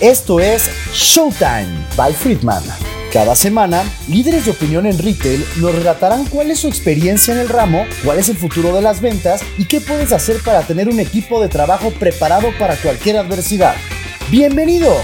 Esto es Showtime by Friedman. Cada semana, líderes de opinión en retail nos relatarán cuál es su experiencia en el ramo, cuál es el futuro de las ventas y qué puedes hacer para tener un equipo de trabajo preparado para cualquier adversidad. ¡Bienvenido!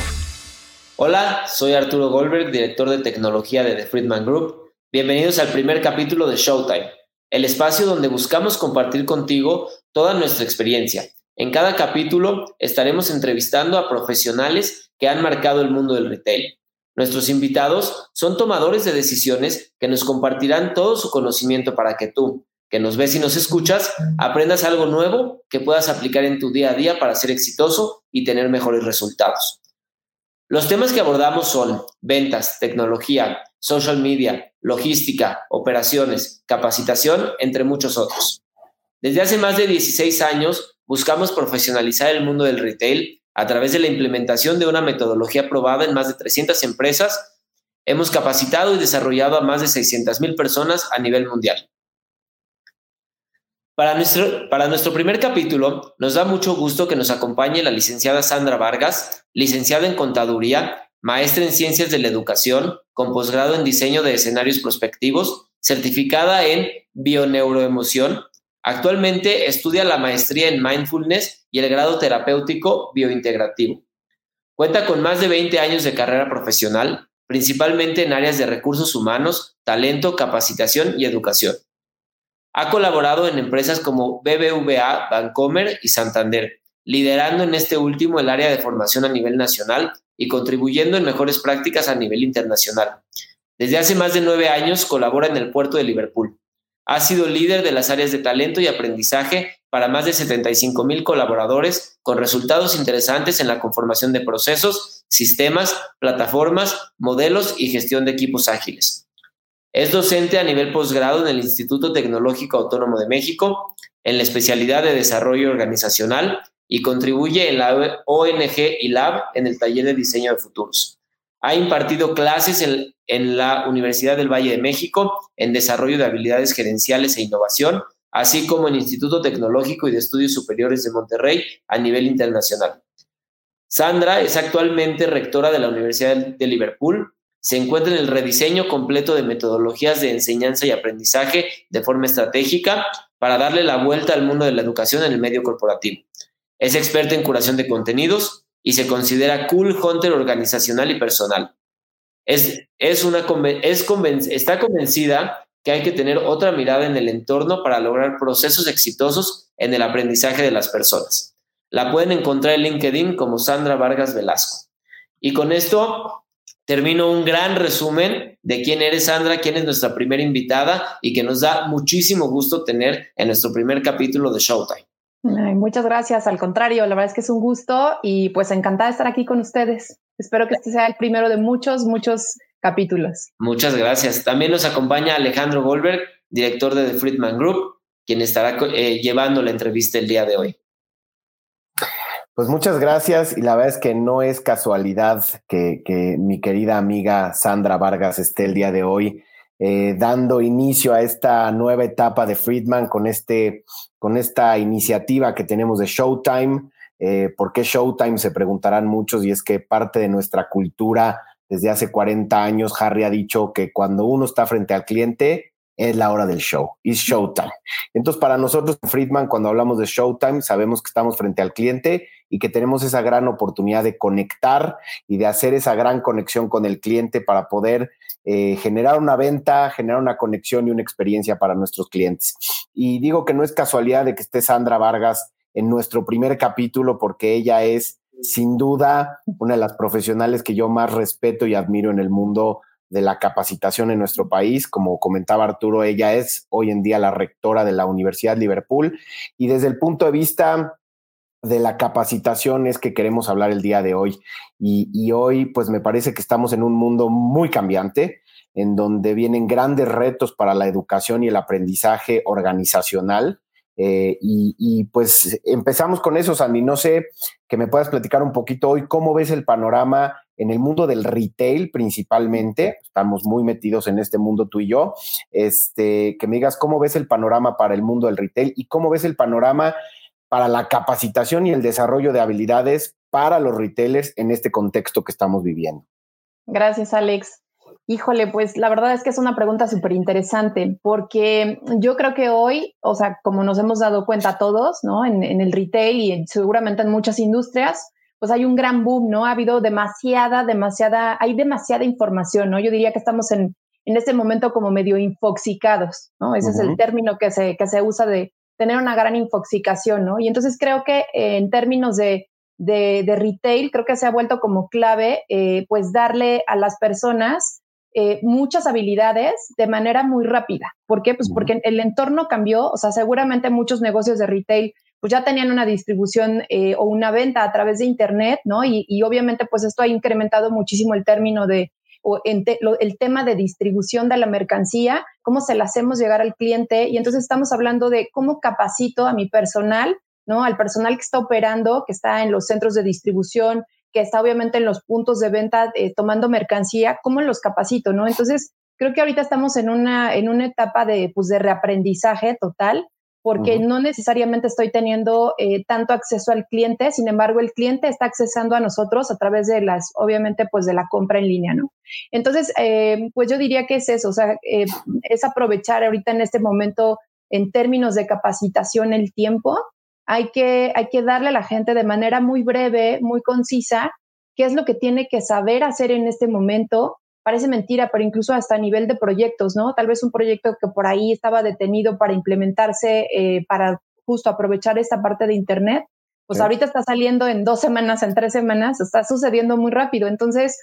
Hola, soy Arturo Goldberg, director de tecnología de The Friedman Group. Bienvenidos al primer capítulo de Showtime, el espacio donde buscamos compartir contigo toda nuestra experiencia. En cada capítulo estaremos entrevistando a profesionales que han marcado el mundo del retail. Nuestros invitados son tomadores de decisiones que nos compartirán todo su conocimiento para que tú, que nos ves y nos escuchas, aprendas algo nuevo que puedas aplicar en tu día a día para ser exitoso y tener mejores resultados. Los temas que abordamos son ventas, tecnología, social media, logística, operaciones, capacitación, entre muchos otros. Desde hace más de 16 años buscamos profesionalizar el mundo del retail a través de la implementación de una metodología probada en más de 300 empresas. Hemos capacitado y desarrollado a más de 600 mil personas a nivel mundial. Para nuestro, para nuestro primer capítulo, nos da mucho gusto que nos acompañe la licenciada Sandra Vargas, licenciada en Contaduría, maestra en Ciencias de la Educación, con posgrado en Diseño de Escenarios Prospectivos, certificada en Bioneuroemoción. Actualmente estudia la maestría en Mindfulness y el grado terapéutico biointegrativo. Cuenta con más de 20 años de carrera profesional, principalmente en áreas de recursos humanos, talento, capacitación y educación. Ha colaborado en empresas como BBVA, Bancomer y Santander, liderando en este último el área de formación a nivel nacional y contribuyendo en mejores prácticas a nivel internacional. Desde hace más de nueve años colabora en el puerto de Liverpool. Ha sido líder de las áreas de talento y aprendizaje para más de 75 mil colaboradores, con resultados interesantes en la conformación de procesos, sistemas, plataformas, modelos y gestión de equipos ágiles. Es docente a nivel posgrado en el Instituto Tecnológico Autónomo de México, en la especialidad de Desarrollo Organizacional y contribuye en la ONG ILAB en el taller de diseño de futuros. Ha impartido clases en, la Universidad del Valle de México en desarrollo de habilidades gerenciales e innovación, así como en Instituto Tecnológico y de Estudios Superiores de Monterrey a nivel internacional. Sandra es actualmente rectora de la Universidad de Liverpool se encuentra en el rediseño completo de metodologías de enseñanza y aprendizaje de forma estratégica para darle la vuelta al mundo de la educación en el medio corporativo. Es experta en curación de contenidos y se considera cool hunter organizacional y personal. Es, es una, es está convencida que hay que tener otra mirada en el entorno para lograr procesos exitosos en el aprendizaje de las personas. La pueden encontrar en LinkedIn como Sandra Vargas Velasco. Y con esto termino un gran resumen de quién eres, Sandra, quién es nuestra primera invitada y que nos da muchísimo gusto tener en nuestro primer capítulo de Showtime. Muchas gracias, al contrario, la verdad es que es un gusto y pues encantada de estar aquí con ustedes. Espero que este sea el primero de muchos, muchos capítulos. Muchas gracias. También nos acompaña Alejandro Goldberg, director de The Friedman Group, quien estará eh, llevando la entrevista el día de hoy. Pues muchas gracias y la verdad es que no es casualidad que, mi querida amiga Sandra Vargas esté el día de hoy eh, dando inicio a esta nueva etapa de Friedman con, este, con esta iniciativa que tenemos de Showtime. Eh, ¿Por qué Showtime? Se preguntarán muchos y es que parte de nuestra cultura desde hace 40 años, Harry ha dicho que cuando uno está frente al cliente, es la hora del show, es showtime. Entonces, para nosotros, Friedman, cuando hablamos de showtime, sabemos que estamos frente al cliente y que tenemos esa gran oportunidad de conectar y de hacer esa gran conexión con el cliente para poder eh, generar una venta, generar una conexión y una experiencia para nuestros clientes. Y digo que no es casualidad de que esté Sandra Vargas en nuestro primer capítulo porque ella es sin duda una de las profesionales que yo más respeto y admiro en el mundo de la capacitación en nuestro país. Como comentaba Arturo, ella es hoy en día la rectora de la Universidad Liverpool y desde el punto de vista de la capacitación es que queremos hablar el día de hoy. Y, hoy, pues me parece que estamos en un mundo muy cambiante, en donde vienen grandes retos para la educación y el aprendizaje organizacional. Eh, y, y, pues empezamos con eso, Sandy. No sé que me puedas platicar un poquito hoy cómo ves el panorama en el mundo del retail principalmente, estamos muy metidos en este mundo tú y yo, este, que me digas cómo ves el panorama para el mundo del retail y cómo ves el panorama para la capacitación y el desarrollo de habilidades para los retailers en este contexto que estamos viviendo? Gracias, Alex. Híjole, pues la verdad es que es una pregunta súper interesante porque yo creo que hoy, o sea, como nos hemos dado cuenta todos, ¿no? En, el retail y seguramente en muchas industrias, pues hay un gran boom, ¿no? Ha habido demasiada, demasiada, hay demasiada información, ¿no? Yo diría que estamos en, en este momento como medio infoxicados, ¿no? Ese es el término que se, que se usa de tener una gran infoxicación, ¿no? Y entonces creo que eh, en términos de, de, retail, creo que se ha vuelto como clave, eh, pues darle a las personas eh, muchas habilidades de manera muy rápida. ¿Por qué? Pues porque el entorno cambió, o sea, seguramente muchos negocios de retail pues ya tenían una distribución o una venta a través de Internet, ¿no? Y, y, obviamente pues esto ha incrementado muchísimo el término de, o el tema de distribución de la mercancía, cómo se la hacemos llegar al cliente. Y entonces estamos hablando de cómo capacito a mi personal, ¿no? Al personal que está operando, que está en los centros de distribución, que está obviamente en los puntos de venta eh, tomando mercancía, ¿cómo los capacito, no? Entonces, creo que ahorita estamos en una, en una etapa de, pues, de reaprendizaje total porque no necesariamente estoy teniendo eh, tanto acceso al cliente, sin embargo, el cliente está accesando a nosotros a través de las, obviamente, pues de la compra en línea, ¿no? Entonces, eh, pues yo diría que es eso, o sea, eh, es aprovechar ahorita en este momento, en términos de capacitación, el tiempo. Hay que, hay que darle a la gente de manera muy breve, muy concisa, qué es lo que tiene que saber hacer en este momento parece mentira, pero incluso hasta a nivel de proyectos, ¿no? Tal vez un proyecto que por ahí estaba detenido para implementarse, eh, para justo aprovechar esta parte de Internet, pues ahorita está saliendo en dos semanas, en tres semanas, está sucediendo muy rápido. Entonces,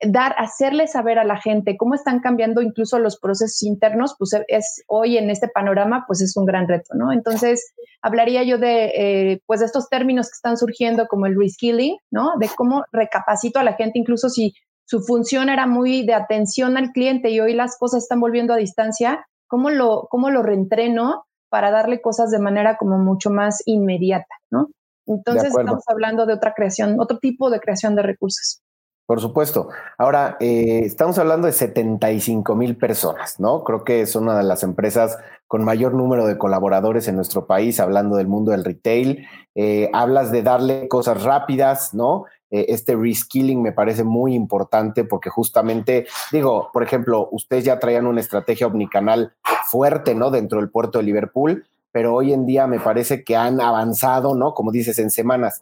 dar, hacerle saber a la gente cómo están cambiando incluso los procesos internos, pues es hoy en este panorama, pues es un gran reto, ¿no? Entonces, hablaría yo de, eh, pues de estos términos que están surgiendo como el reskilling, ¿no? De cómo recapacito a la gente, incluso si su función era muy de atención al cliente y hoy las cosas están volviendo a distancia, ¿cómo lo, cómo lo reentreno para darle cosas de manera como mucho más inmediata, ¿no? Entonces estamos hablando de otra creación, otro tipo de creación de recursos. Por supuesto. Ahora, eh, estamos hablando de 75 mil personas, ¿no? Creo que es una de las empresas con mayor número de colaboradores en nuestro país, hablando del mundo del retail. Eh, hablas de darle cosas rápidas, ¿no? Eh, este reskilling me parece muy importante porque justamente, digo, por ejemplo, ustedes ya traían una estrategia omnicanal fuerte, ¿no? Dentro del puerto de Liverpool, pero hoy en día me parece que han avanzado, ¿no? Como dices, en semanas.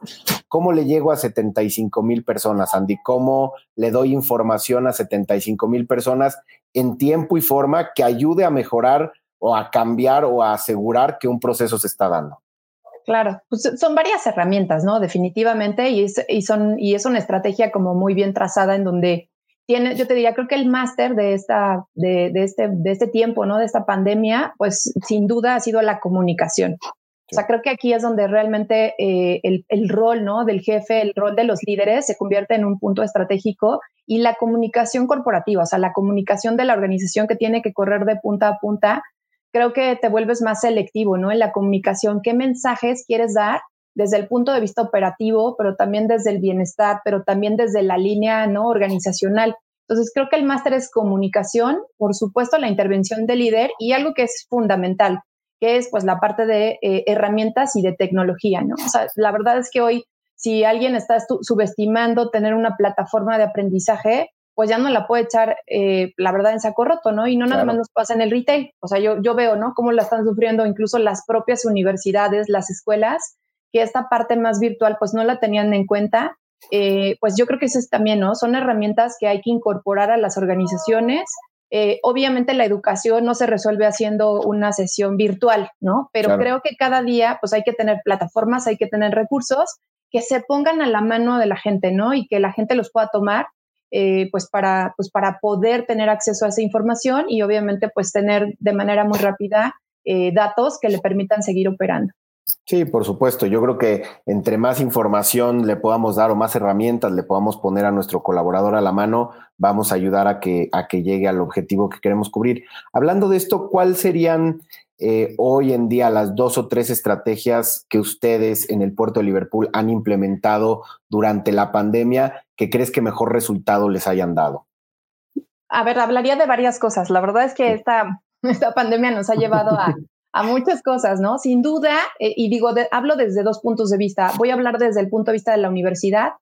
¿Cómo le llego a 75 mil personas, Andy? ¿Cómo le doy información a 75 mil personas en tiempo y forma que ayude a mejorar o a cambiar o a asegurar que un proceso se está dando? Claro, pues son varias herramientas, ¿no? Definitivamente, y es, y son, y es una estrategia como muy bien trazada en donde tiene, yo te diría, creo que el máster de esta, de, de, este, de este tiempo, ¿no? De esta pandemia, pues sin duda ha sido la comunicación. O sea, creo que aquí es donde realmente eh, el, el, rol, ¿no? Del jefe, el rol de los líderes se convierte en un punto estratégico y la comunicación corporativa, o sea, la comunicación de la organización que tiene que correr de punta a punta creo que te vuelves más selectivo, ¿no? En la comunicación, qué mensajes quieres dar desde el punto de vista operativo, pero también desde el bienestar, pero también desde la línea, ¿no? Organizacional. Entonces, creo que el máster es comunicación, por supuesto, la intervención del líder y algo que es fundamental, que es pues la parte de eh, herramientas y de tecnología, ¿no? La verdad es que hoy, si alguien está subestimando tener una plataforma de aprendizaje, pues ya no la puede echar, eh, la verdad, en saco roto, ¿no? Y no nada más nos pasa en el retail. O sea, yo, yo veo, ¿no? Cómo la están sufriendo incluso las propias universidades, las escuelas, que esta parte más virtual, pues no la tenían en cuenta. Eh, pues yo creo que eso es también, ¿no? Son herramientas que hay que incorporar a las organizaciones. Eh, obviamente la educación no se resuelve haciendo una sesión virtual, ¿no? Pero creo que cada día, pues hay que tener plataformas, hay que tener recursos que se pongan a la mano de la gente, ¿no? Y que la gente los pueda tomar eh, pues, para, pues para poder tener acceso a esa información y obviamente pues tener de manera muy rápida eh, datos que le permitan seguir operando. Sí, por supuesto. Yo creo que entre más información le podamos dar o más herramientas le podamos poner a nuestro colaborador a la mano, vamos a ayudar a que, a que llegue al objetivo que queremos cubrir. Hablando de esto, ¿cuáles serían eh, hoy en día las dos o tres estrategias que ustedes en el puerto de Liverpool han implementado durante la pandemia que crees que mejor resultado les hayan dado? A ver, hablaría de varias cosas. La verdad es que esta, esta pandemia nos ha llevado a, a muchas cosas, ¿no? Sin duda, eh, y digo, hablo desde dos puntos de vista. Voy a hablar desde el punto de vista de la universidad.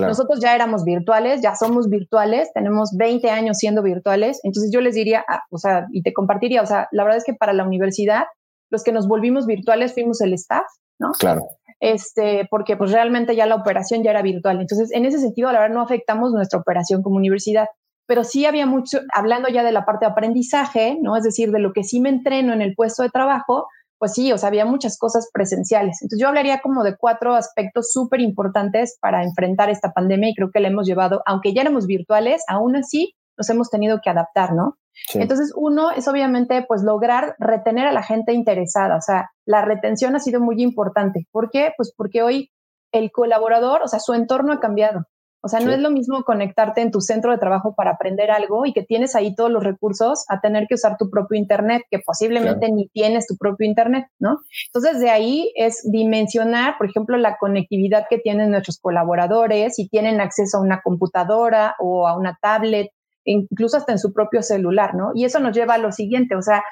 Nosotros ya éramos virtuales, ya somos virtuales, tenemos 20 años siendo virtuales, entonces yo les diría, ah, o sea, y te compartiría, o sea, la verdad es que para la universidad, los que nos volvimos virtuales fuimos el staff, ¿no? Claro. Este, porque pues realmente ya la operación ya era virtual. Entonces, en ese sentido, la verdad, no afectamos nuestra operación como universidad pero sí había mucho, hablando ya de la parte de aprendizaje, ¿no? Es decir, de lo que sí me entreno en el puesto de trabajo, pues sí, o sea, había muchas cosas presenciales. Entonces yo hablaría como de cuatro aspectos súper importantes para enfrentar esta pandemia y creo que la hemos llevado, aunque ya éramos virtuales, aún así nos hemos tenido que adaptar, ¿no? Entonces, uno es obviamente pues lograr retener a la gente interesada, o sea, la retención ha sido muy importante. ¿Por qué? Pues porque hoy el colaborador, o sea, su entorno ha cambiado. O sea, no es lo mismo conectarte en tu centro de trabajo para aprender algo y que tienes ahí todos los recursos a tener que usar tu propio Internet, que posiblemente ni tienes tu propio Internet, ¿no? Entonces, de ahí es dimensionar, por ejemplo, la conectividad que tienen nuestros colaboradores, si tienen acceso a una computadora o a una tablet, incluso hasta en su propio celular, ¿no? Y eso nos lleva a lo siguiente, o sea,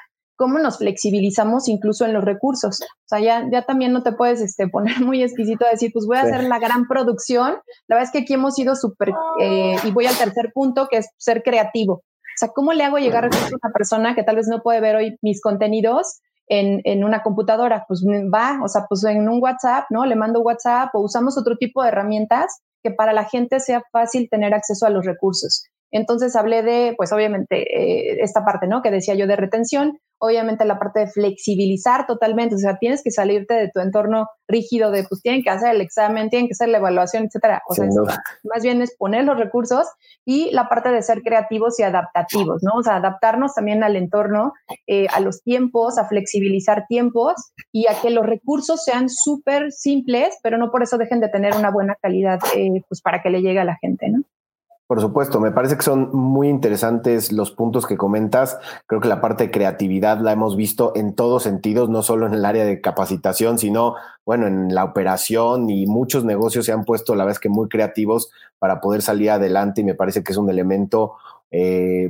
cómo nos flexibilizamos incluso en los recursos. O sea, ya, ya también no te puedes este, poner muy exquisito a decir, pues voy a hacer la gran producción. La verdad es que aquí hemos sido súper, eh, y voy al tercer punto, que es ser creativo. O sea, ¿cómo le hago llegar a una persona que tal vez no puede ver hoy mis contenidos en, en, una computadora? Pues va, o sea, pues en un WhatsApp, ¿no? Le mando WhatsApp o usamos otro tipo de herramientas que para la gente sea fácil tener acceso a los recursos. Entonces hablé de, pues obviamente, eh, esta parte, ¿no? Que decía yo de retención, obviamente la parte de flexibilizar totalmente, o sea, tienes que salirte de tu entorno rígido de, pues tienen que hacer el examen, tienen que hacer la evaluación, etcétera. O sea, más bien es poner los recursos y la parte de ser creativos y adaptativos, ¿no? O sea, adaptarnos también al entorno, eh, a los tiempos, a flexibilizar tiempos y a que los recursos sean súper simples, pero no por eso dejen de tener una buena calidad, eh, pues para que le llegue a la gente, ¿no? Por supuesto, me parece que son muy interesantes los puntos que comentas. Creo que la parte de creatividad la hemos visto en todos sentidos, no solo en el área de capacitación, sino, bueno, en la operación y muchos negocios se han puesto, la vez que muy creativos para poder salir adelante y me parece que es un elemento, eh,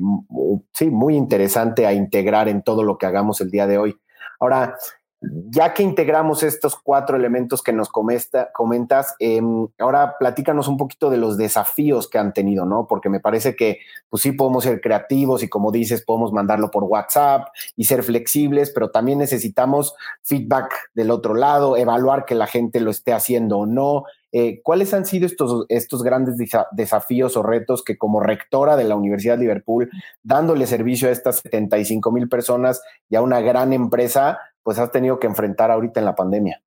sí, muy interesante a integrar en todo lo que hagamos el día de hoy. Ahora, ya que integramos estos cuatro elementos que nos comentas, em, ahora platícanos un poquito de los desafíos que han tenido, ¿no? Porque me parece que, pues sí, podemos ser creativos y como dices, podemos mandarlo por WhatsApp y ser flexibles, pero también necesitamos feedback del otro lado, evaluar que la gente lo esté haciendo o no. Eh, ¿Cuáles han sido estos, estos grandes desafíos o retos que como rectora de la Universidad de Liverpool, dándole servicio a estas 75 mil personas y a una gran empresa, pues has tenido que enfrentar ahorita en la pandemia.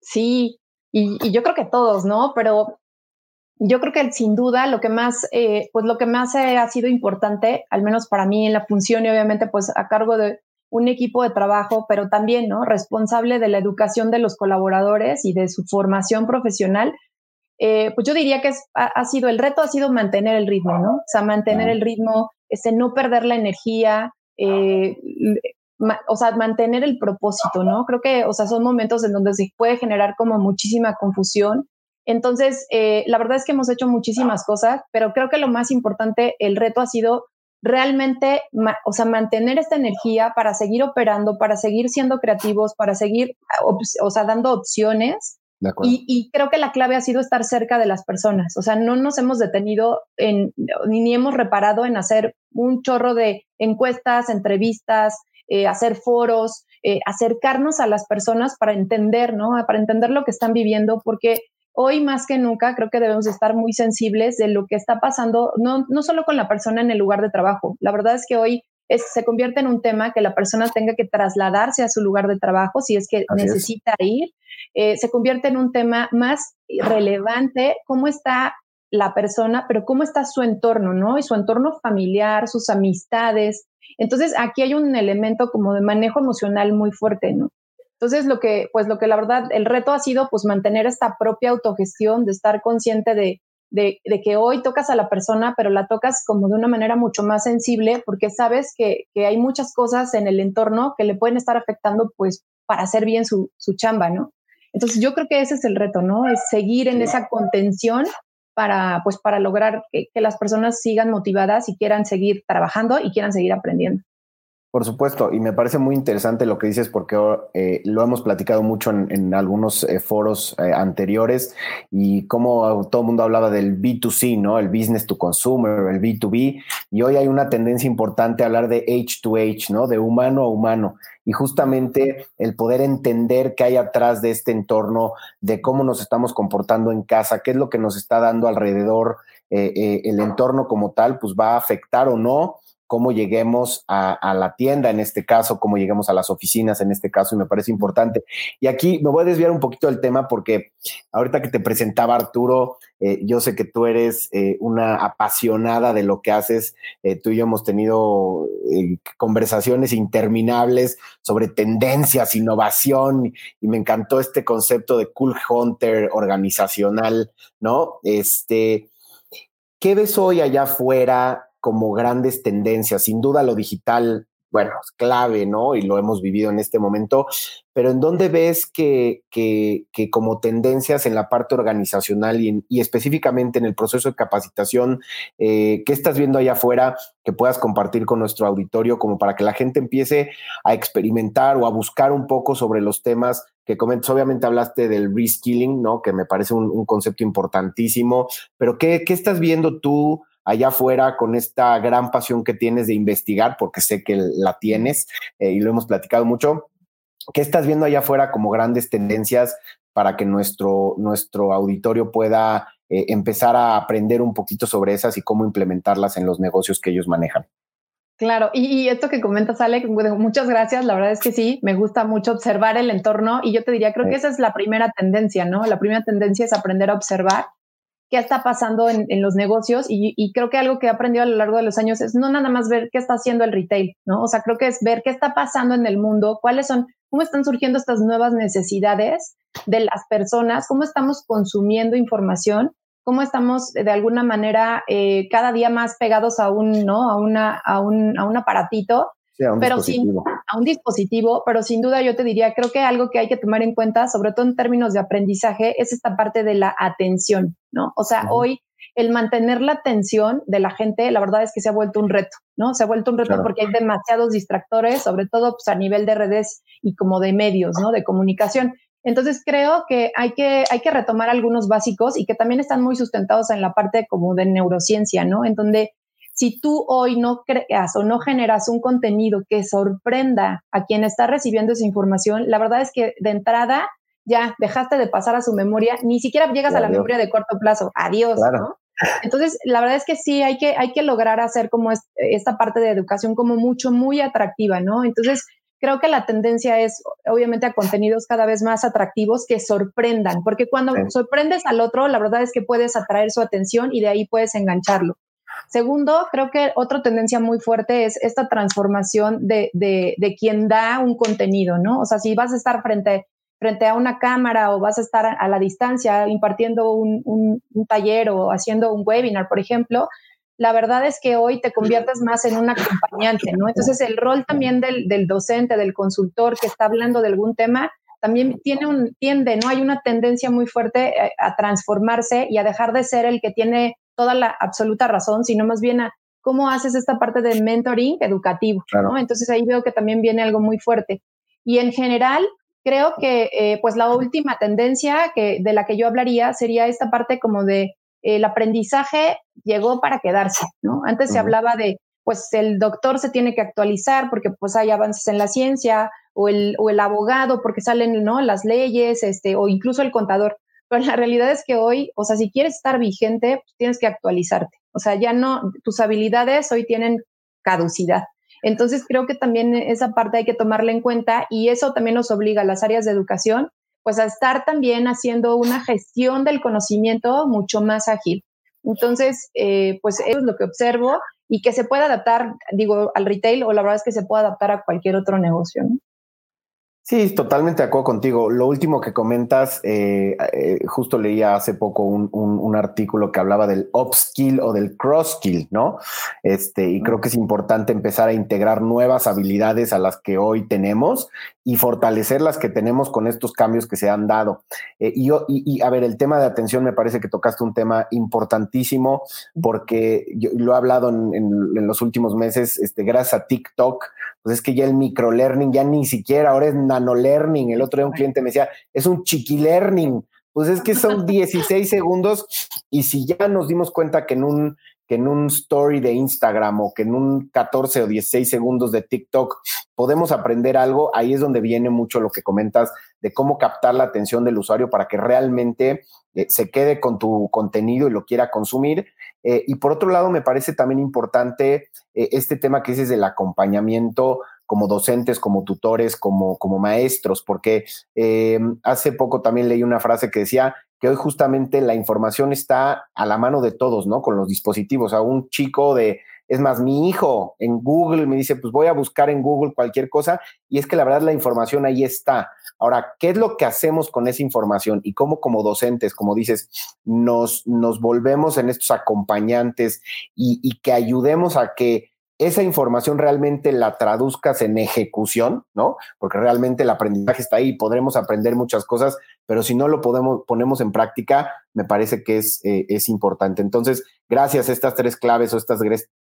Sí, y, yo creo que todos, ¿no? Pero yo creo que sin duda lo que más, eh, pues lo que más ha sido importante, al menos para mí en la función y obviamente pues a cargo de un equipo de trabajo, pero también, ¿no? Responsable de la educación de los colaboradores y de su formación profesional, eh, pues yo diría que ha, sido, el reto ha sido mantener el ritmo, ¿no? O sea, mantener el ritmo, este, no perder la energía, eh, o sea, mantener el propósito, ¿no? Creo que, o sea, son momentos en donde se puede generar como muchísima confusión. Entonces, eh, la verdad es que hemos hecho muchísimas cosas, pero creo que lo más importante, el reto ha sido realmente, o sea, mantener esta energía para seguir operando, para seguir siendo creativos, para seguir, o sea, dando opciones. Y, y, creo que la clave ha sido estar cerca de las personas. O sea, no nos hemos detenido en, ni hemos reparado en hacer un chorro de encuestas, entrevistas, eh, hacer foros, eh, acercarnos a las personas para entender, ¿no? Para entender lo que están viviendo, porque hoy más que nunca creo que debemos estar muy sensibles de lo que está pasando, no, no solo con la persona en el lugar de trabajo. La verdad es que hoy se convierte en un tema que la persona tenga que trasladarse a su lugar de trabajo si es que necesita ir. Eh, se convierte en un tema más relevante, cómo está la persona, pero cómo está su entorno, ¿no? Y su entorno familiar, sus amistades, entonces, aquí hay un elemento como de manejo emocional muy fuerte, ¿no? Entonces, lo que, pues lo que la verdad, el reto ha sido pues mantener esta propia autogestión, de estar consciente de, de, que hoy tocas a la persona, pero la tocas como de una manera mucho más sensible, porque sabes que, que hay muchas cosas en el entorno que le pueden estar afectando pues para hacer bien su, su chamba, ¿no? Entonces, yo creo que ese es el reto, ¿no? Es seguir en esa contención para, pues, para lograr que, las personas sigan motivadas y quieran seguir trabajando y quieran seguir aprendiendo. Por supuesto, y me parece muy interesante lo que dices porque eh, lo hemos platicado mucho en, algunos eh, foros eh, anteriores y como todo el mundo hablaba del B2C, ¿no? El business to consumer, el B2B, y hoy hay una tendencia importante a hablar de H2H, ¿no? De humano a humano. Y justamente el poder entender qué hay atrás de este entorno, de cómo nos estamos comportando en casa, qué es lo que nos está dando alrededor, el entorno como tal, pues va a afectar o no cómo lleguemos a, la tienda en este caso, cómo lleguemos a las oficinas en este caso, y me parece importante. Y aquí me voy a desviar un poquito del tema porque ahorita que te presentaba Arturo, eh, yo sé que tú eres eh, una apasionada de lo que haces. Eh, tú y yo hemos tenido conversaciones interminables sobre tendencias, innovación, y me encantó este concepto de cool hunter organizacional, ¿no? Este, ¿qué ves hoy allá afuera? Como grandes tendencias. Sin duda lo digital, bueno, es clave, ¿no? Y lo hemos vivido en este momento, pero ¿en dónde ves que, que, como tendencias en la parte organizacional y, específicamente en el proceso de capacitación, eh, qué estás viendo allá afuera que puedas compartir con nuestro auditorio como para que la gente empiece a experimentar o a buscar un poco sobre los temas que comentas? Obviamente hablaste del reskilling, ¿no? Que me parece un, concepto importantísimo, pero ¿qué, ¿qué estás viendo tú? Allá afuera con esta gran pasión que tienes de investigar, porque sé que la tienes eh, y lo hemos platicado mucho. ¿Qué estás viendo allá afuera como grandes tendencias para que nuestro, nuestro auditorio pueda eh, empezar a aprender un poquito sobre esas y cómo implementarlas en los negocios que ellos manejan? Claro, y, esto que comentas, Alex, muchas gracias. La verdad es que sí, me gusta mucho observar el entorno y yo te diría, creo que esa es la primera tendencia, ¿no? La primera tendencia es aprender a observar qué está pasando en, los negocios y, creo que algo que he aprendido a lo largo de los años es no nada más ver qué está haciendo el retail, ¿no? O sea, creo que es ver qué está pasando en el mundo, cuáles son, cómo están surgiendo estas nuevas necesidades de las personas, cómo estamos consumiendo información, cómo estamos de alguna manera eh, cada día más pegados a un, ¿no? A, una, a, un, a un aparatito pero sin a un dispositivo, pero sin duda yo te diría, creo que algo que hay que tomar en cuenta, sobre todo en términos de aprendizaje, es esta parte de la atención, ¿no? O sea, hoy el mantener la atención de la gente, la verdad es que se ha vuelto un reto, ¿no? Se ha vuelto un reto porque hay demasiados distractores, sobre todo pues, a nivel de redes y como de medios, ¿no? De comunicación. Entonces creo que hay que, hay que retomar algunos básicos y que también están muy sustentados en la parte como de neurociencia, ¿no? En donde si tú hoy no creas o no generas un contenido que sorprenda a quien está recibiendo esa información, la verdad es que de entrada ya dejaste de pasar a su memoria, ni siquiera llegas a la memoria de corto plazo. Adiós, ¿no? Entonces, la verdad es que sí, hay que, hay que lograr hacer como esta parte de educación como mucho, muy atractiva, ¿no? Entonces, creo que la tendencia es obviamente a contenidos cada vez más atractivos que sorprendan, porque cuando sorprendes al otro, la verdad es que puedes atraer su atención y de ahí puedes engancharlo. Segundo, creo que otra tendencia muy fuerte es esta transformación de, de, quien da un contenido, ¿no? O sea, si vas a estar frente, frente a una cámara o vas a estar a la distancia impartiendo un, un, taller o haciendo un webinar, por ejemplo, la verdad es que hoy te conviertes más en un acompañante, ¿no? Entonces, el rol también del, del docente, del consultor que está hablando de algún tema, también tiene un, tiende, ¿no? Hay una tendencia muy fuerte eh, a transformarse y a dejar de ser el que tiene toda la absoluta razón, sino más bien a cómo haces esta parte de mentoring educativo, ¿no? Entonces ahí veo que también viene algo muy fuerte. Y en general, creo que eh, pues la última tendencia que, de la que yo hablaría sería esta parte como de el aprendizaje llegó para quedarse, ¿no? Antes se hablaba de, pues el doctor se tiene que actualizar porque pues hay avances en la ciencia, o el, o el abogado porque salen, ¿no? Las leyes, este, o incluso el contador. Pero la realidad es que hoy, o sea, si quieres estar vigente, pues tienes que actualizarte. O sea, ya no, tus habilidades hoy tienen caducidad. Entonces creo que también esa parte hay que tomarla en cuenta y eso también nos obliga a las áreas de educación, pues a estar también haciendo una gestión del conocimiento mucho más ágil. Entonces, eh, pues eso es lo que observo y que se puede adaptar, digo, al retail o la verdad es que se puede adaptar a cualquier otro negocio. ¿no? Sí, totalmente de acuerdo contigo. Lo último que comentas, eh, eh, justo leía hace poco un, un, artículo que hablaba del upskill o del cross-skill, ¿no? Este, y creo que es importante empezar a integrar nuevas habilidades a las que hoy tenemos y fortalecer las que tenemos con estos cambios que se han dado. Eh, y, yo, y, a ver, el tema de atención me parece que tocaste un tema importantísimo porque yo lo he hablado en, en, en los últimos meses, este, gracias a TikTok, pues es que ya el microlearning ya ni siquiera, ahora es nanolearning. El otro día un cliente me decía, es un chiquilearning. Pues es que son 16 segundos y si ya nos dimos cuenta que en un que en un story de Instagram o que en un 14 o 16 segundos de TikTok podemos aprender algo, ahí es donde viene mucho lo que comentas de cómo captar la atención del usuario para que realmente eh, se quede con tu contenido y lo quiera consumir. Eh, y por otro lado, me parece también importante eh, este tema que dices del acompañamiento como docentes, como tutores, como, como maestros, porque hace poco también leí una frase que decía que hoy justamente la información está a la mano de todos, ¿no? Con los dispositivos. A un chico de, es más, mi hijo en Google me dice, pues voy a buscar en Google cualquier cosa y es que la verdad la información ahí está. Ahora, ¿qué es lo que hacemos con esa información y cómo como docentes, como dices, nos, nos volvemos en estos acompañantes y, y que ayudemos a que esa información realmente la traduzcas en ejecución, ¿no? Porque realmente el aprendizaje está ahí, podremos aprender muchas cosas, pero si no lo podemos, ponemos en práctica, me parece que es, eh, es importante. Entonces, gracias a estas tres claves o estas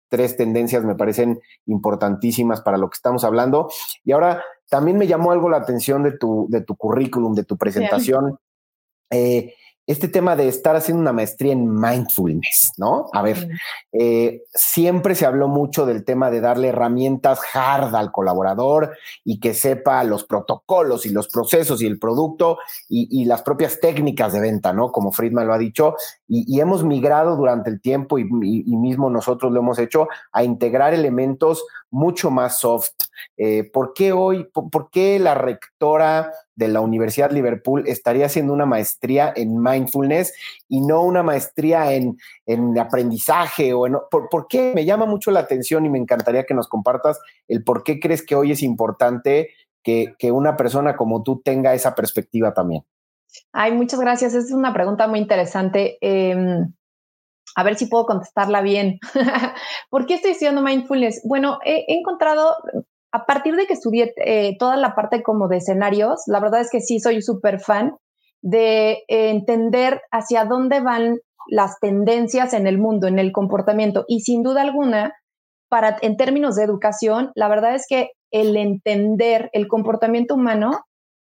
tres tendencias me parecen importantísimas para lo que estamos hablando. Y ahora también me llamó algo la atención de tu, de tu currículum, de tu presentación. Eh, este tema de estar haciendo una maestría en mindfulness, ¿no? A ver, eh, siempre se habló mucho del tema de darle herramientas hard al colaborador y que sepa los protocolos y los procesos y el producto y, las propias técnicas de venta, ¿no? Como Friedman lo ha dicho, y, hemos migrado durante el tiempo y, mismo nosotros lo hemos hecho a integrar elementos mucho más soft. Eh, ¿Por qué hoy, por qué la rectora de la Universidad Liverpool estaría haciendo una maestría en mindfulness y no una maestría en, en aprendizaje o en, ¿por, qué? Me llama mucho la atención y me encantaría que nos compartas el por qué crees que hoy es importante que, que una persona como tú tenga esa perspectiva también. Ay, muchas gracias. Es una pregunta muy interesante. Em, a ver si puedo contestarla bien. ¿Por qué estoy estudiando mindfulness? Bueno, he encontrado a partir de que estudié eh, toda la parte como de escenarios, la verdad es que sí soy súper fan de entender hacia dónde van las tendencias en el mundo, en el comportamiento. Y sin duda alguna, para, en términos de educación, la verdad es que el entender el comportamiento humano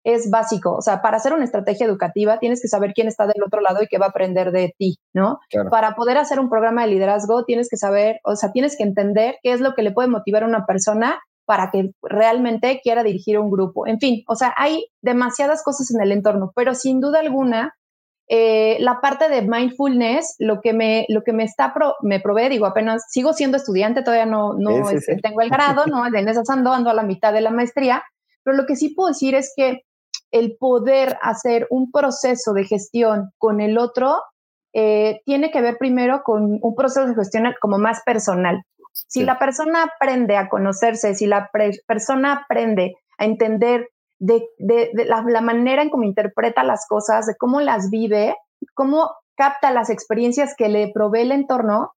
es básico. O sea, para hacer una estrategia educativa tienes que saber quién está del otro lado y qué va a aprender de ti, ¿no? Para poder hacer un programa de liderazgo tienes que saber, o sea, tienes que entender qué es lo que le puede motivar a una persona para que realmente quiera dirigir un grupo. En fin, o sea, hay demasiadas cosas en el entorno, pero sin duda alguna, eh, la parte de mindfulness, lo que me, lo que me está, me provee, digo, apenas sigo siendo estudiante, todavía no, no este, tengo el grado, ¿no? En esas ando, ando a la mitad de la maestría, pero lo que sí puedo decir es que el poder hacer un proceso de gestión con el otro eh, tiene que ver primero con un proceso de gestión como más personal. Si la persona aprende a conocerse, si la persona aprende a entender de, la, manera en cómo interpreta las cosas, de cómo las vive, cómo capta las experiencias que le provee el entorno,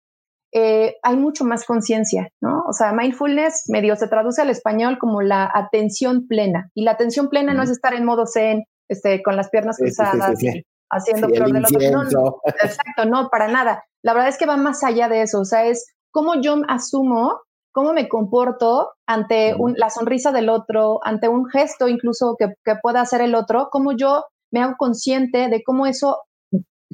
eh, hay mucho más conciencia, ¿no? O sea, mindfulness medio se traduce al español como la atención plena. Y la atención plena no es estar en modo zen, este, con las piernas cruzadas, haciendo flor de No, exacto, no, para nada. La verdad es que va más allá de eso. O sea, es cómo yo asumo, cómo me comporto ante la sonrisa del otro, ante un gesto incluso que, pueda hacer el otro, cómo yo me hago consciente de cómo eso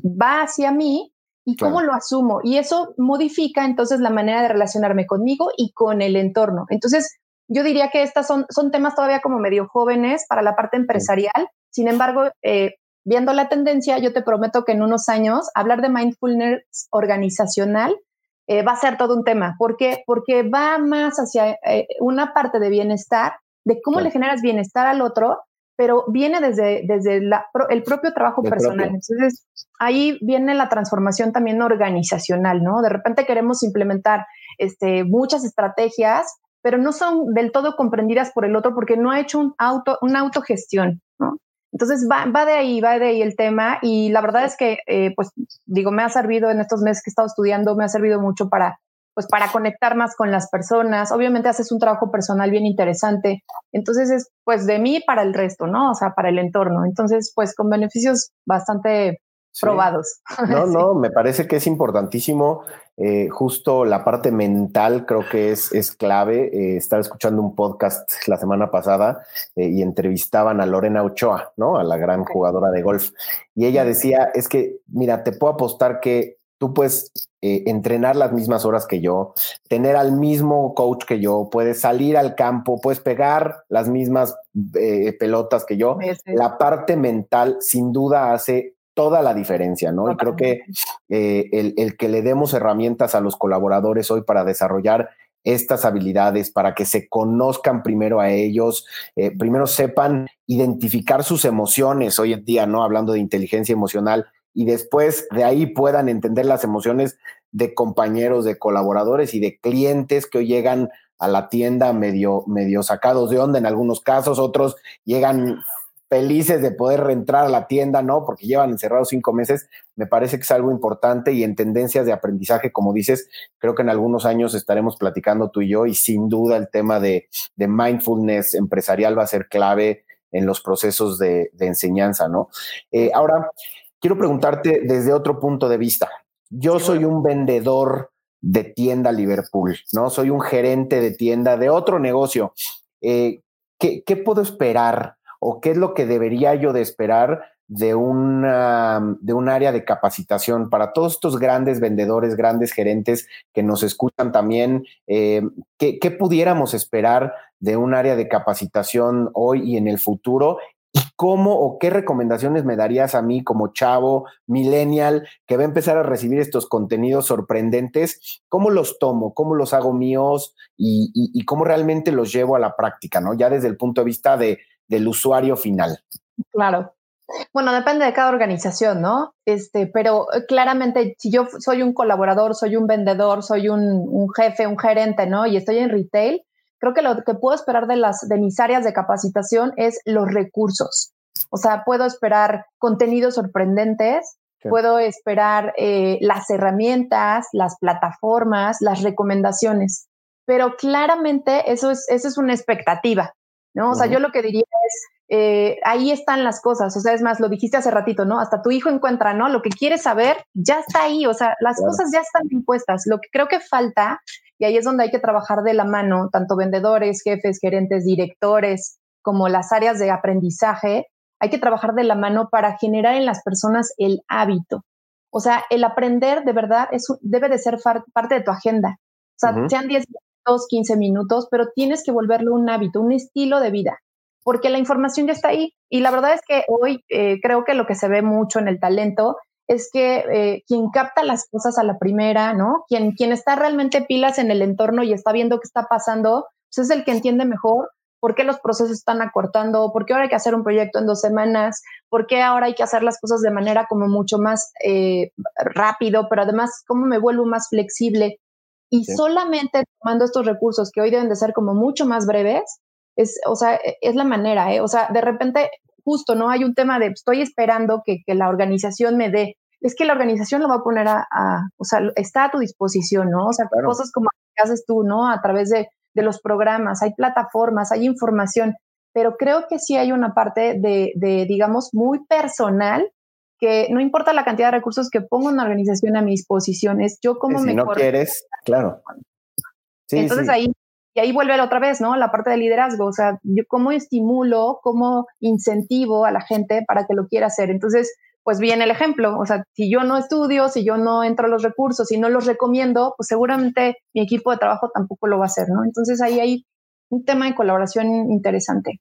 va hacia mí y cómo lo asumo. Y eso modifica entonces la manera de relacionarme conmigo y con el entorno. Entonces, yo diría que estas son, son temas todavía como medio jóvenes para la parte empresarial. Sin embargo, eh, viendo la tendencia, yo te prometo que en unos años hablar de mindfulness organizacional eh, va a ser todo un tema. ¿Por qué? Porque va más hacia eh, una parte de bienestar, de cómo le generas bienestar al otro, pero viene desde, desde el propio trabajo personal. Entonces, ahí viene la transformación también organizacional, ¿no? De repente queremos implementar este, muchas estrategias, pero no son del todo comprendidas por el otro porque no ha hecho un auto, una autogestión, ¿no? Entonces va, de ahí, va de ahí el tema y la verdad es que, eh, pues digo, me ha servido en estos meses que he estado estudiando, me ha servido mucho para, pues para conectar más con las personas. Obviamente haces un trabajo personal bien interesante. Entonces es pues de mí para el resto, ¿no? O sea, para el entorno. Entonces, pues con beneficios bastante probados. No, no, me parece que es importantísimo eh, justo la parte mental creo que es, es clave. Eh, estaba escuchando un podcast la semana pasada eh, y entrevistaban a Lorena Ochoa, ¿no? A la gran jugadora de golf. Y ella decía, es que, mira, te puedo apostar que tú puedes entrenar las mismas horas que yo, tener al mismo coach que yo, puedes salir al campo, puedes pegar las mismas pelotas que yo. La parte mental sin duda hace toda la diferencia, ¿no? Y creo que eh, el, que le demos herramientas a los colaboradores hoy para desarrollar estas habilidades, para que se conozcan primero a ellos, eh, primero sepan identificar sus emociones hoy en día, ¿no? Hablando de inteligencia emocional, y después de ahí puedan entender las emociones de compañeros, de colaboradores y de clientes que hoy llegan a la tienda medio, medio sacados de onda en algunos casos, otros llegan felices de poder reentrar a la tienda, ¿no? Porque llevan encerrados cinco meses, me parece que es algo importante y en tendencias de aprendizaje, como dices, creo que en algunos años estaremos platicando tú y yo y sin duda el tema de, mindfulness empresarial va a ser clave en los procesos de, enseñanza, ¿no? Eh, ahora, quiero preguntarte desde otro punto de vista. Yo soy un vendedor de tienda Liverpool, ¿no? Soy un gerente de tienda de otro negocio. Eh, ¿qué, ¿Qué puedo esperar? O qué es lo que debería yo de esperar de, una, de un área de capacitación para todos estos grandes vendedores, grandes gerentes que nos escuchan también? Eh, ¿qué, pudiéramos esperar de un área de capacitación hoy y en el futuro? ¿Y cómo o qué recomendaciones me darías a mí como chavo, millennial, que va a empezar a recibir estos contenidos sorprendentes? ¿Cómo los tomo? ¿Cómo los hago míos? Y, y cómo realmente los llevo a la práctica, ¿no? Ya desde el punto de vista de del usuario final. Claro. Bueno, depende de cada organización, ¿no? Este, pero eh, claramente, si yo soy un colaborador, soy un vendedor, soy un, jefe, un gerente, ¿no? Y estoy en retail, creo que lo que puedo esperar de las de mis áreas de capacitación es los recursos. O sea, puedo esperar contenidos sorprendentes, puedo esperar eh, las herramientas, las plataformas, las recomendaciones. Pero claramente eso es, eso es una expectativa. ¿No? O sea, yo lo que diría es, eh, ahí están las cosas, o sea, es más, lo dijiste hace ratito, ¿no? Hasta tu hijo encuentra, ¿no? Lo que quiere saber ya está ahí, o sea, las cosas ya están impuestas. Lo que creo que falta, y ahí es donde hay que trabajar de la mano, tanto vendedores, jefes, gerentes, directores, como las áreas de aprendizaje, hay que trabajar de la mano para generar en las personas el hábito. O sea, el aprender de verdad es, debe de ser parte de tu agenda. O sea, sean 10 15 minutos, pero tienes que volverlo un hábito, un estilo de vida, porque la información ya está ahí. Y la verdad es que hoy eh, creo que lo que se ve mucho en el talento es que eh, quien capta las cosas a la primera, ¿no? Quien, quien está realmente pilas en el entorno y está viendo qué está pasando, pues es el que entiende mejor por qué los procesos están acortando, por qué ahora hay que hacer un proyecto en dos semanas, por qué ahora hay que hacer las cosas de manera como mucho más eh, rápido, pero además cómo me vuelvo más flexible. Y solamente tomando estos recursos que hoy deben de ser como mucho más breves, es, o sea, e, es la manera, ¿eh? O sea, de repente, justo, ¿no? Hay un tema de estoy esperando que, que la organización me dé. Es que la organización lo va a poner a, o sea, está a tu disposición, ¿no? O sea, cosas como que haces tú, ¿no? A través de, de, los programas, hay plataformas, hay información, pero creo que sí hay una parte de, de digamos, muy personal que no importa la cantidad de recursos que pongo una organización a mi disposición, es yo como si no quieres, claro. Entonces ahí y ahí vuelve otra vez, ¿no? La parte de liderazgo, o sea, yo cómo estimulo, cómo incentivo a la gente para que lo quiera hacer. Entonces, pues viene el ejemplo, o sea, si yo no estudio, si yo no entro a los recursos, si no los recomiendo, pues seguramente mi equipo de trabajo tampoco lo va a hacer, ¿no? Entonces ahí hay un tema de colaboración interesante.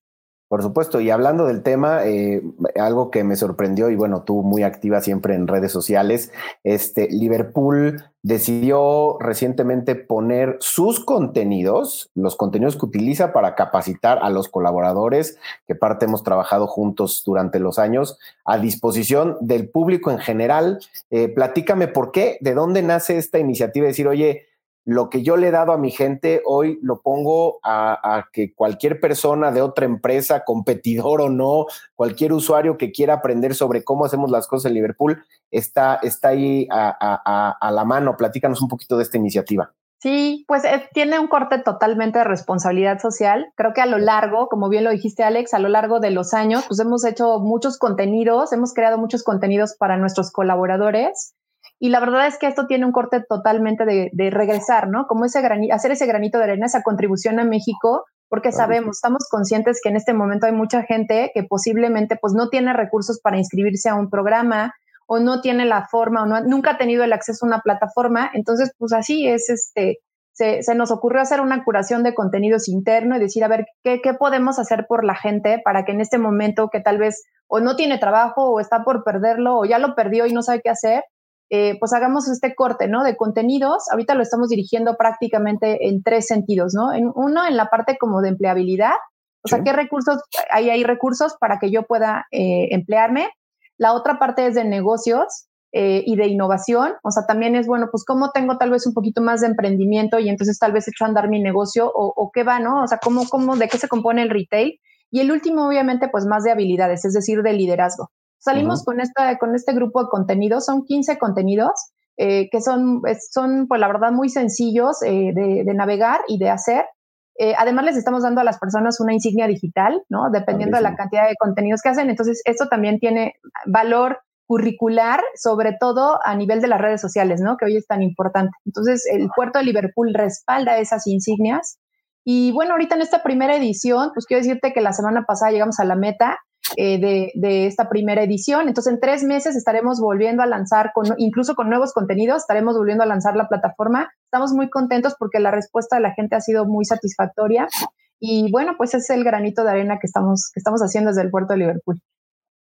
Por supuesto, y hablando del tema, eh, algo que me sorprendió, y bueno, tú muy activa siempre en redes sociales, este, Liverpool decidió recientemente poner sus contenidos, los contenidos que utiliza para capacitar a los colaboradores, que parte hemos trabajado juntos durante los años, a disposición del público en general. Eh, platícame por qué, de dónde nace esta iniciativa de decir, oye, lo que yo le he dado a mi gente, hoy lo pongo a, que cualquier persona de otra empresa, competidor o no, cualquier usuario que quiera aprender sobre cómo hacemos las cosas en Liverpool, está, está ahí a, la mano. Platícanos un poquito de esta iniciativa. Sí, pues eh, tiene un corte totalmente de responsabilidad social. Creo que a lo largo, como bien lo dijiste Alex, a lo largo de los años, pues hemos hecho muchos contenidos, hemos creado muchos contenidos para nuestros colaboradores Y la verdad es que esto tiene un corte totalmente de, regresar, ¿no? Como ese granito, hacer ese granito de arena, esa contribución a México, porque sabemos, estamos conscientes que en este momento hay mucha gente que posiblemente pues no tiene recursos para inscribirse a un programa o no tiene la forma o no, nunca ha tenido el acceso a una plataforma. Entonces, pues así es, este, se, se, nos ocurrió hacer una curación de contenidos interno y decir, a ver, ¿qué, ¿qué, podemos hacer por la gente para que en este momento que tal vez o no tiene trabajo o está por perderlo o ya lo perdió y no sabe qué hacer, eh, pues hagamos este corte, ¿no? De contenidos. Ahorita lo estamos dirigiendo prácticamente en tres sentidos, ¿no? En, uno, en la parte como de empleabilidad. O sea, ¿qué recursos? Ahí hay recursos para que yo pueda eh, emplearme. La otra parte es de negocios eh, y de innovación. O sea, también es, bueno, pues cómo tengo tal vez un poquito más de emprendimiento y entonces tal vez hecho andar mi negocio o, o qué va, ¿no? O sea, cómo, cómo, de qué se compone el retail. Y el último, obviamente, pues más de habilidades, es decir, de liderazgo. Salimos con, esta, con este grupo de contenidos, son 15 contenidos eh, que son, son, pues la verdad, muy sencillos eh, de, navegar y de hacer. Eh, además, les estamos dando a las personas una insignia digital, ¿no? Dependiendo de la cantidad de contenidos que hacen. Entonces, esto también tiene valor curricular, sobre todo a nivel de las redes sociales, ¿no? Que hoy es tan importante. Entonces, el puerto de Liverpool respalda esas insignias. Y bueno, ahorita en esta primera edición, pues quiero decirte que la semana pasada llegamos a la meta eh, de, esta primera edición. Entonces, en tres meses estaremos volviendo a lanzar, con, incluso con nuevos contenidos, estaremos volviendo a lanzar la plataforma. Estamos muy contentos porque la respuesta de la gente ha sido muy satisfactoria. Y bueno, pues es el granito de arena que estamos, que estamos haciendo desde el puerto de Liverpool.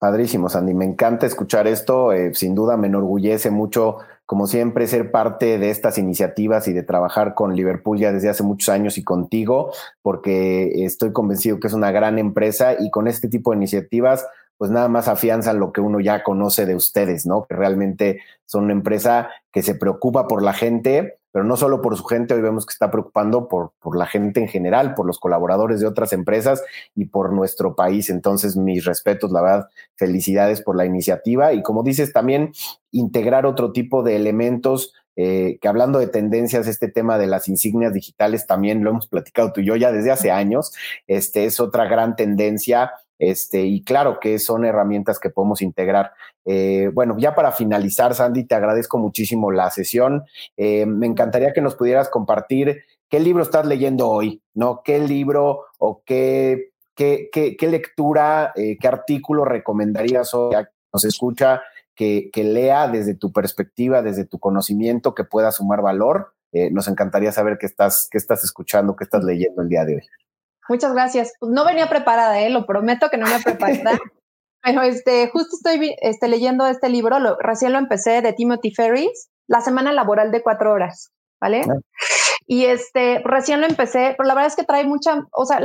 Padrísimo, Sandy. Me encanta escuchar esto. Eh, sin duda me enorgullece mucho, como siempre, ser parte de estas iniciativas y de trabajar con Liverpool ya desde hace muchos años y contigo, porque estoy convencido que es una gran empresa y con este tipo de iniciativas, pues nada más afianzan lo que uno ya conoce de ustedes, ¿no? Que realmente son una empresa que se preocupa por la gente pero no solo por su gente, hoy vemos que está preocupando por, por la gente en general, por los colaboradores de otras empresas y por nuestro país. Entonces, mis respetos, la verdad, felicidades por la iniciativa y como dices, también integrar otro tipo de elementos. Eh, que hablando de tendencias, este tema de las insignias digitales también lo hemos platicado tú y yo ya desde hace años. Este es otra gran tendencia este, y claro que son herramientas que podemos integrar. Eh, bueno, ya para finalizar, Sandy, te agradezco muchísimo la sesión. Eh, me encantaría que nos pudieras compartir qué libro estás leyendo hoy, ¿no? ¿Qué libro o qué, qué, qué, lectura, eh, qué artículo recomendarías hoy a nos escucha que, que, lea desde tu perspectiva, desde tu conocimiento, que pueda sumar valor? nos encantaría saber qué estás, qué estás escuchando, qué estás leyendo el día de hoy. Muchas gracias. Pues no venía preparada, ¿eh? lo prometo que no venía preparada. Pero este, justo estoy este, leyendo este libro, lo, recién lo empecé, de Timothy Ferris, La semana laboral de cuatro horas, ¿vale? Ah. Y este, recién lo empecé, pero la verdad es que trae mucha, o sea,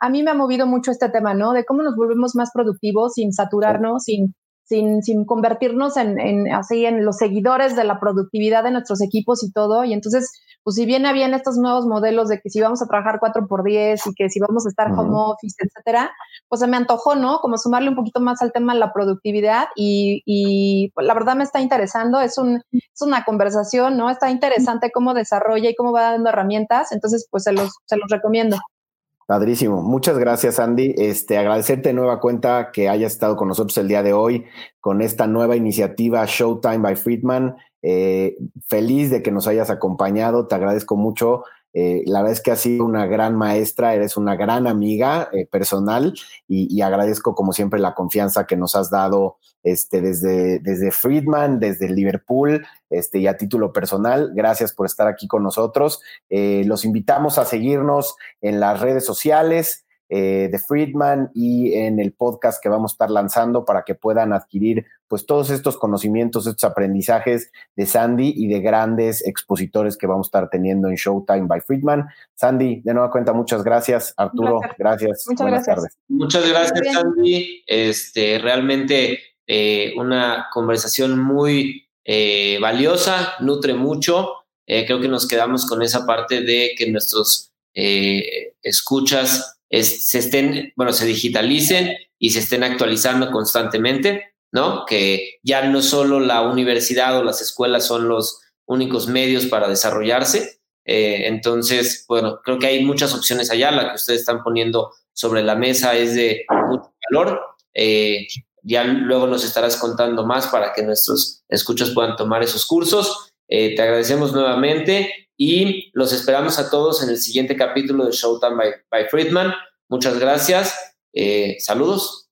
a mí me ha movido mucho este tema, ¿no? De cómo nos volvemos más productivos sin saturarnos, sin sin, sin convertirnos en, en, así en los seguidores de la productividad de nuestros equipos y todo. Y entonces, pues si viene bien estos nuevos modelos de que si vamos a trabajar 4 por 10 y que si vamos a estar home office, etcétera, pues se me antojó, ¿no? Como sumarle un poquito más al tema de la productividad y, y la verdad me está interesando, es, un, es una conversación, ¿no? Está interesante cómo desarrolla y cómo va dando herramientas, entonces pues se los, se los recomiendo. Padrísimo. Muchas gracias, Andy. Este, agradecerte de nueva cuenta que hayas estado con nosotros el día de hoy con esta nueva iniciativa Showtime by Friedman. Eh, feliz de que nos hayas acompañado. Te agradezco mucho. Eh, la verdad es que has sido una gran maestra, eres una gran amiga eh, personal y, agradezco como siempre la confianza que nos has dado este, desde, desde Friedman, desde Liverpool, este, y a título personal. Gracias por estar aquí con nosotros. Eh, los invitamos a seguirnos en las redes sociales. Eh, de Friedman y en el podcast que vamos a estar lanzando para que puedan adquirir pues todos estos conocimientos, estos aprendizajes de Sandy y de grandes expositores que vamos a estar teniendo en Showtime by Friedman. Sandy, de nueva cuenta, muchas gracias. Arturo, gracias. Muchas Buenas gracias. tardes. Muchas gracias, Sandy. Este, realmente eh, una conversación muy eh, valiosa, nutre mucho. Eh, creo que nos quedamos con esa parte de que nuestros escuchas se estén, bueno, se digitalicen y se estén actualizando constantemente, ¿no? Que ya no solo la universidad o las escuelas son los únicos medios para desarrollarse. entonces, bueno, creo que hay muchas opciones allá. La que ustedes están poniendo sobre la mesa es de mucho valor ya luego nos estarás contando más para que nuestros escuchas puedan tomar esos cursos. Eh, te agradecemos nuevamente y los esperamos a todos en el siguiente capítulo de Showtime by, Friedman. Muchas gracias. Eh, saludos.